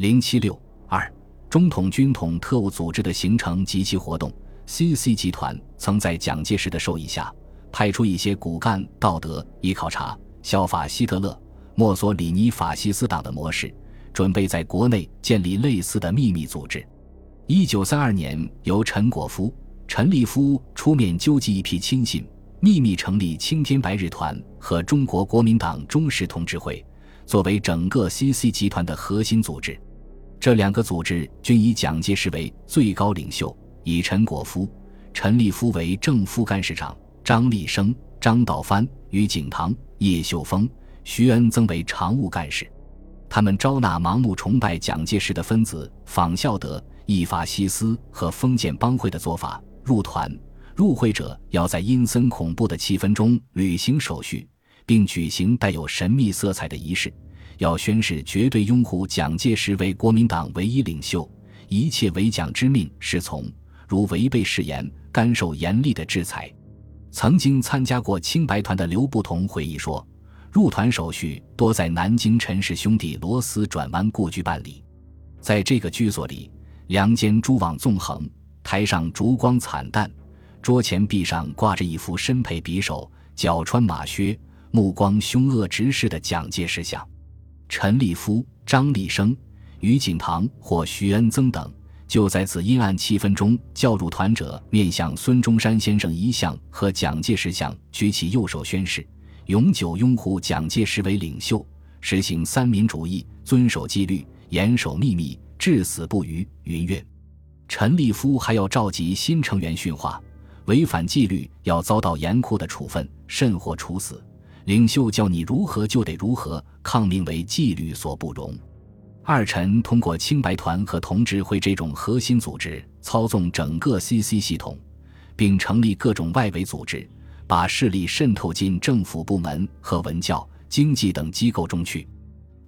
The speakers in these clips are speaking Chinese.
零七六二，中统军统特务组织的形成及其活动。CC 集团曾在蒋介石的授意下，派出一些骨干道德，以考察、效法希特勒、墨索里尼法西斯党的模式，准备在国内建立类似的秘密组织。一九三二年，由陈果夫、陈立夫出面纠集一批亲信，秘密成立青天白日团和中国国民党忠实同志会，作为整个 CC 集团的核心组织。这两个组织均以蒋介石为最高领袖。以陈果夫、陈立夫为正副干事长，张立生、张道藩、于景堂、叶秀峰、徐恩曾为常务干事。他们招纳盲目崇拜蒋介石的分子，仿效德、意法西斯和封建帮会的做法，入团。入会者要在阴森恐怖的气氛中履行手续，并举行带有神秘色彩的仪式，要宣誓绝对拥护蒋介石为国民党唯一领袖，一切违蒋之命是从。如违背誓言，甘受严厉的制裁。曾经参加过青白团的刘不同回忆说，入团手续多在南京陈氏兄弟罗斯转弯故居办理。在这个居所里，梁间蛛网纵横，台上烛光惨淡，桌前壁上挂着一幅身佩匕首、脚穿马靴、目光凶恶直视的蒋介石像。陈立夫、张立生、于景堂或徐恩曾等。就在此阴暗气氛中，叫入团者面向孙中山先生遗像和蒋介石像，举起右手宣誓，永久拥护蒋介石为领袖，实行三民主义，遵守纪律，严守秘密，至死不渝。云云。陈立夫还要召集新成员训话，违反纪律要遭到严酷的处分，甚或处死。领袖叫你如何就得如何，抗命为纪律所不容。二陈通过青白团和同志会这种核心组织操纵整个 CC 系统，并成立各种外围组织，把势力渗透进政府部门和文教、经济等机构中去。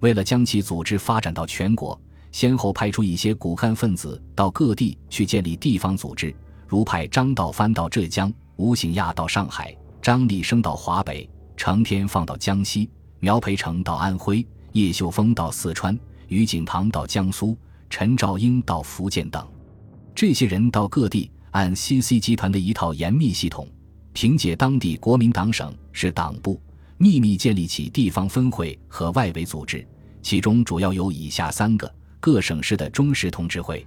为了将其组织发展到全国，先后派出一些骨干分子到各地去建立地方组织，如派张道藩到浙江，吴醒亚到上海，张立生到华北，成天放到江西，苗培成到安徽，叶秀峰到四川。于景堂到江苏，陈兆英到福建等，这些人到各地，按 CC 集团的一套严密系统，凭借当地国民党省是党部，秘密建立起地方分会和外围组织，其中主要有以下三个：各省市的忠实同志会。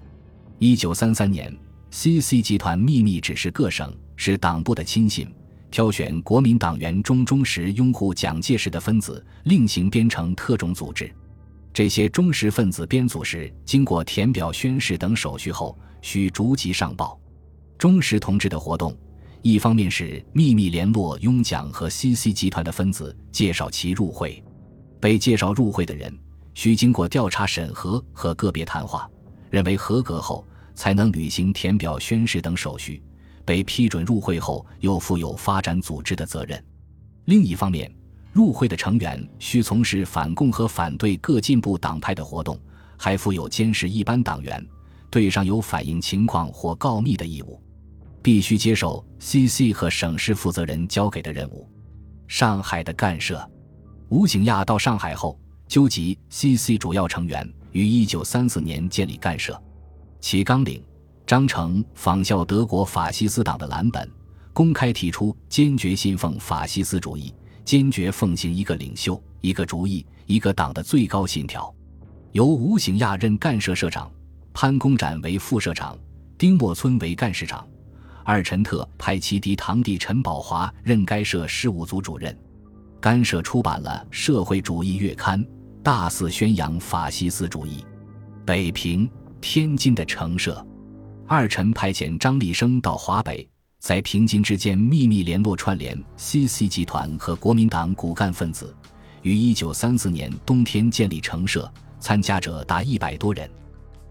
一九三三年，CC 集团秘密指示各省是党部的亲信，挑选国民党员中忠实拥护蒋介石的分子，另行编成特种组织。这些忠实分子编组时，经过填表宣誓等手续后，需逐级上报。忠实同志的活动，一方面是秘密联络拥蒋和 CC 集团的分子，介绍其入会；被介绍入会的人，需经过调查审核和个别谈话，认为合格后，才能履行填表宣誓等手续。被批准入会后，又负有发展组织的责任。另一方面，入会的成员需从事反共和反对各进步党派的活动，还负有监视一般党员，对上有反映情况或告密的义务，必须接受 CC 和省市负责人交给的任务。上海的干涉，吴景亚到上海后，纠集 CC 主要成员，于1934年建立干涉，其纲领章程仿效德国法西斯党的蓝本，公开提出坚决信奉法西斯主义。坚决奉行一个领袖、一个主义、一个党的最高信条。由吴醒亚任干社社长，潘公展为副社长，丁默村为干事长。二陈特派其嫡堂弟陈宝华任该社事务组主任。干社出版了《社会主义月刊》，大肆宣扬法西斯主义。北平、天津的城社，二陈派遣张立生到华北。在平津之间秘密联络串联 CC 集团和国民党骨干分子，于1934年冬天建立城社，参加者达一百多人。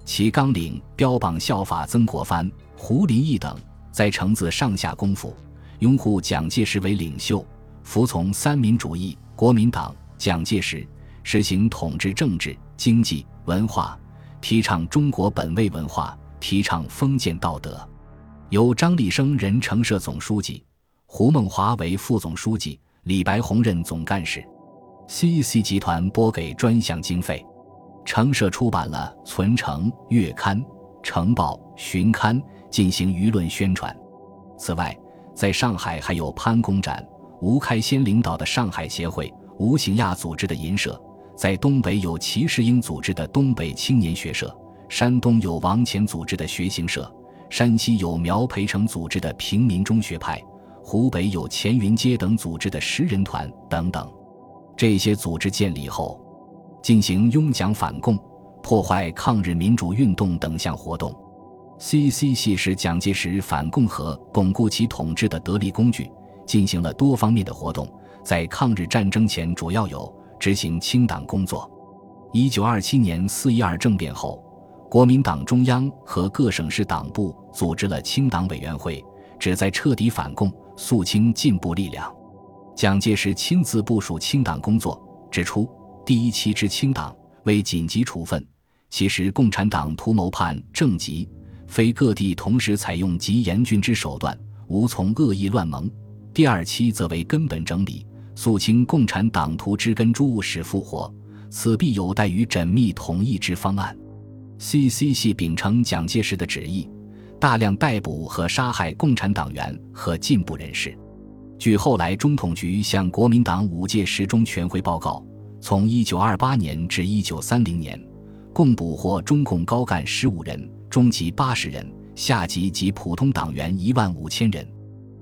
其纲领标榜效法曾国藩、胡林翼等，在城子上下功夫，拥护蒋介石为领袖，服从三民主义、国民党、蒋介石，实行统治政治、经济、文化，提倡中国本位文化，提倡封建道德。由张立生任城社总书记，胡梦华为副总书记，李白宏任总干事。CEC 集团拨给专项经费，城社出版了《存城》月刊、《城报》、《巡刊》，进行舆论宣传。此外，在上海还有潘公展、吴开先领导的上海协会、吴行亚组织的银社，在东北有齐世英组织的东北青年学社，山东有王乾组织的学行社，山西有苗培成组织的平民中学派，湖北有钱云阶等组织的诗人团等等。这些组织建立后，进行拥蒋反共、破坏抗日民主运动等项活动。C.C. 系是蒋介石反共和巩固其统治的得力工具，进行了多方面的活动。在抗日战争前，主要有执行清党工作。一九二七年四一二政变后，国民党中央和各省市党部组织了清党委员会，旨在彻底反共、肃清进步力量。蒋介石亲自部署清党工作，指出第一期之清党为紧急处分，其实共产党图谋叛政极。非各地同时采用极严峻之手段，无从恶意乱盟。第二期则为根本整理，肃清共产党徒之根诸使复活，此必有待于缜密统一之方案。C.C. 系秉承蒋介石的旨意，大量逮捕和杀害共产党员和进步人士。据后来中统局向国民党五届十中全会报告，从1928年至1930年，共捕获中共高干十五人。中级八十人，下级及普通党员一万五千人。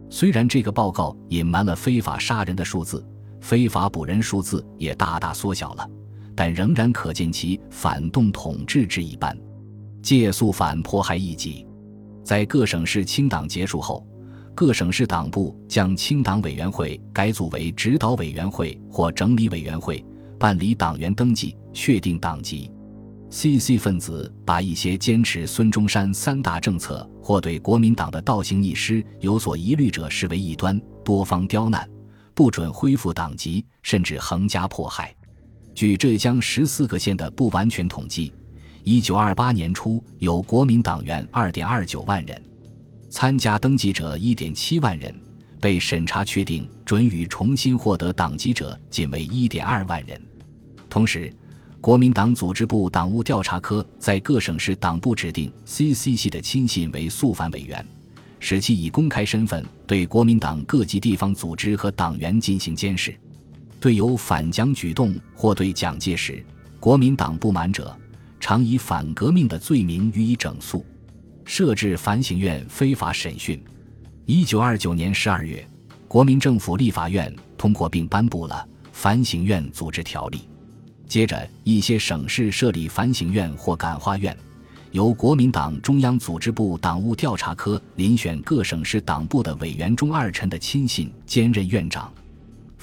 虽然这个报告隐瞒了非法杀人的数字，非法捕人数字也大大缩小了，但仍然可见其反动统治之一般，借肃反迫害异己。在各省市清党结束后，各省市党部将清党委员会改组为指导委员会或整理委员会，办理党员登记，确定党籍。C.C. 分子把一些坚持孙中山三大政策或对国民党的倒行逆施有所疑虑者视为异端，多方刁难，不准恢复党籍，甚至横加迫害。据浙江十四个县的不完全统计，一九二八年初有国民党员二点二九万人，参加登记者一点七万人，被审查确定准予重新获得党籍者仅为一点二万人。同时，国民党组织部党务调查科在各省市党部指定 C.C. 系的亲信为肃反委员，使其以公开身份对国民党各级地方组织和党员进行监视。对有反蒋举动或对蒋介石、国民党不满者，常以反革命的罪名予以整肃。设置反省院非法审讯。一九二九年十二月，国民政府立法院通过并颁布了《反省院组织条例》。接着，一些省市设立反省院或感化院，由国民党中央组织部党务调查科遴选各省市党部的委员中二臣的亲信兼任院长。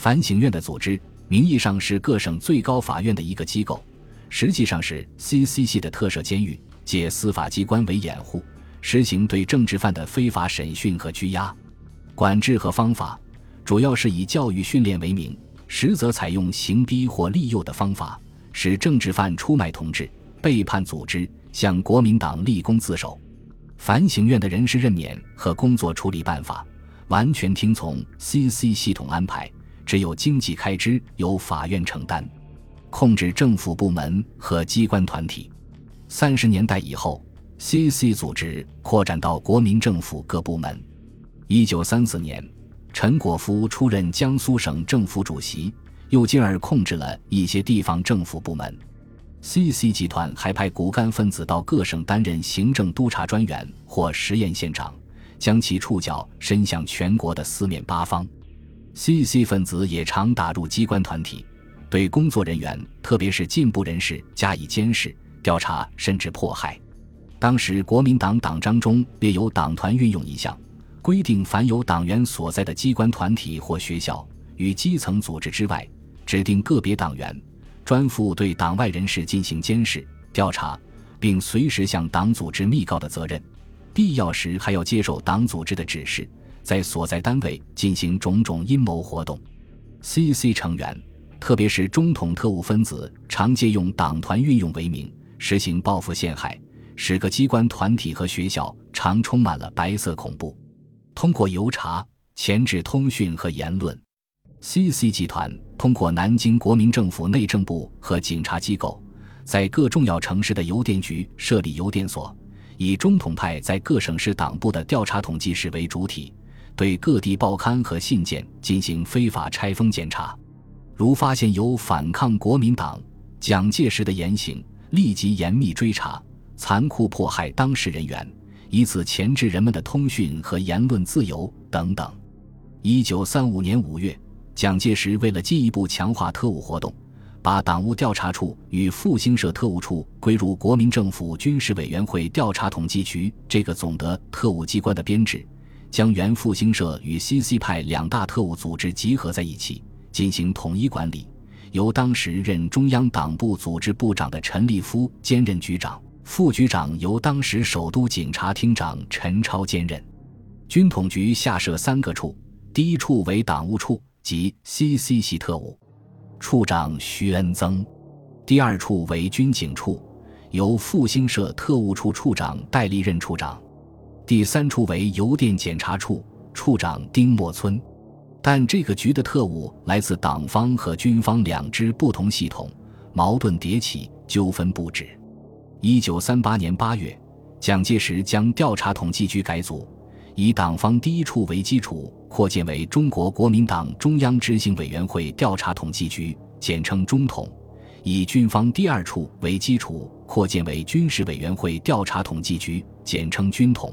反省院的组织名义上是各省最高法院的一个机构，实际上是 C.C. 系的特设监狱，借司法机关为掩护，实行对政治犯的非法审讯和拘押。管制和方法主要是以教育训练为名。实则采用刑逼或利诱的方法，使政治犯出卖同志、背叛组织，向国民党立功自首。反省院的人事任免和工作处理办法，完全听从 C.C. 系统安排，只有经济开支由法院承担，控制政府部门和机关团体。三十年代以后，C.C. 组织扩展到国民政府各部门。一九三四年。陈果夫出任江苏省政府主席，又进而控制了一些地方政府部门。C.C. 集团还派骨干分子到各省担任行政督察专员或实验现场，将其触角伸向全国的四面八方。C.C. 分子也常打入机关团体，对工作人员，特别是进步人士加以监视、调查，甚至迫害。当时国民党党章中列有党团运用一项。规定，凡有党员所在的机关团体或学校与基层组织之外，指定个别党员，专负对党外人士进行监视、调查，并随时向党组织密告的责任。必要时还要接受党组织的指示，在所在单位进行种种阴谋活动。C.C. 成员，特别是中统特务分子，常借用党团运用为名，实行报复陷害，使各机关团体和学校常充满了白色恐怖。通过邮查、前置通讯和言论，C.C. 集团通过南京国民政府内政部和警察机构，在各重要城市的邮电局设立邮电所，以中统派在各省市党部的调查统计室为主体，对各地报刊和信件进行非法拆封检查。如发现有反抗国民党、蒋介石的言行，立即严密追查，残酷迫害当事人员，以此钳制人们的通讯和言论自由等等。一九三五年五月，蒋介石为了进一步强化特务活动，把党务调查处与复兴社特务处归入国民政府军事委员会调查统计局这个总的特务机关的编制，将原复兴社与 CC 派两大特务组织集合在一起。进行统一管理，由当时任中央党部组织部长的陈立夫兼任局长，副局长由当时首都警察厅长陈超兼任。军统局下设三个处，第一处为党务处及 CC 系特务，处长徐恩增；第二处为军警处，由复兴社特务处处长戴笠任处长；第三处为邮电检查处，处长丁默村。但这个局的特务来自党方和军方两支不同系统，矛盾迭起，纠纷不止。一九三八年八月，蒋介石将调查统计局改组，以党方第一处为基础，扩建为中国国民党中央执行委员会调查统计局，简称中统；以军方第二处为基础，扩建为军事委员会调查统计局，简称军统。